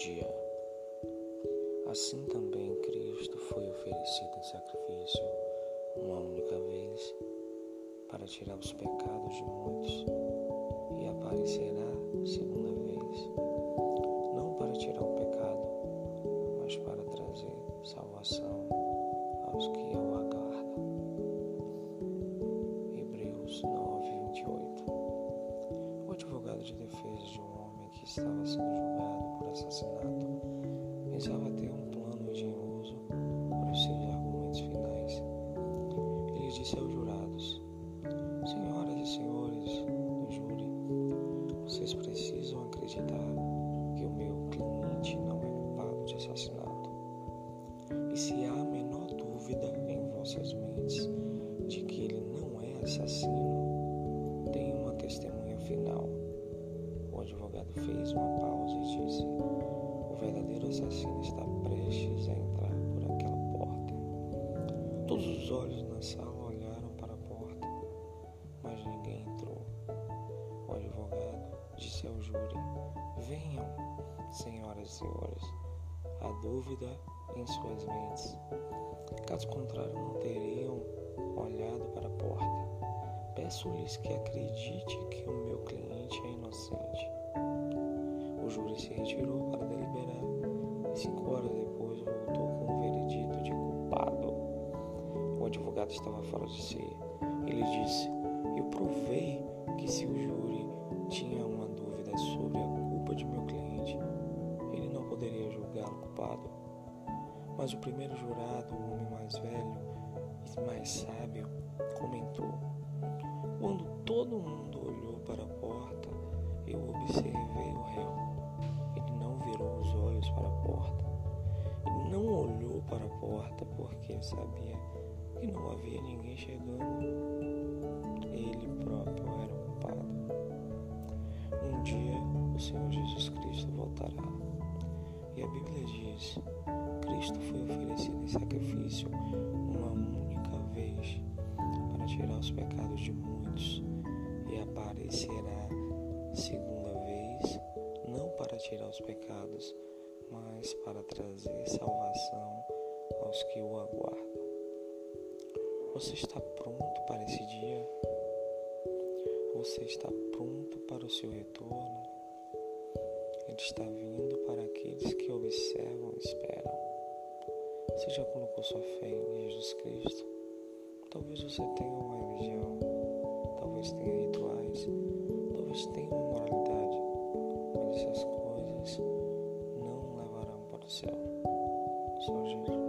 dia. Assim também Cristo foi oferecido em sacrifício uma única vez para tirar os pecados de muitos e aparecerá segunda vez, não para tirar o pecado, mas para trazer salvação aos que o aguardam. Hebreus 9, 28. O advogado de defesa de um homem que estava sendo julgado assassinato pensava ter um plano engenhoso para os seus argumentos finais. Ele disse aos jurados: Senhoras e senhores do júri, vocês precisam acreditar que o meu cliente não é culpado de assassinato. E se há a menor dúvida em vossas mentes de que ele não é assassino, tem uma testemunha final. O advogado fez uma assassino está prestes a entrar por aquela porta. Todos os olhos na sala olharam para a porta, mas ninguém entrou. O advogado disse ao júri: Venham, senhoras e senhores, a dúvida em suas mentes. Caso contrário, não teriam olhado para a porta. Peço-lhes que acredite que o meu cliente é inocente. O júri se retirou para deliberar cinco horas depois voltou com o veredito de culpado. O advogado estava fora de si. Ele disse: Eu provei que se o júri tinha uma dúvida sobre a culpa de meu cliente, ele não poderia julgá-lo culpado. Mas o primeiro jurado, o homem mais velho e mais sábio, comentou: Quando todo mundo olhou para a porta, para a porta porque sabia que não havia ninguém chegando. Ele próprio era o culpado. Um dia o Senhor Jesus Cristo voltará. E a Bíblia diz: Cristo foi oferecido em sacrifício uma única vez para tirar os pecados de muitos e aparecerá segunda vez, não para tirar os pecados, mas para trazer salvação aos que o aguardam. Você está pronto para esse dia? Você está pronto para o seu retorno? Ele está vindo para aqueles que observam e esperam. Você já colocou sua fé em Jesus Cristo? Talvez você tenha uma religião, talvez tenha 小，小声。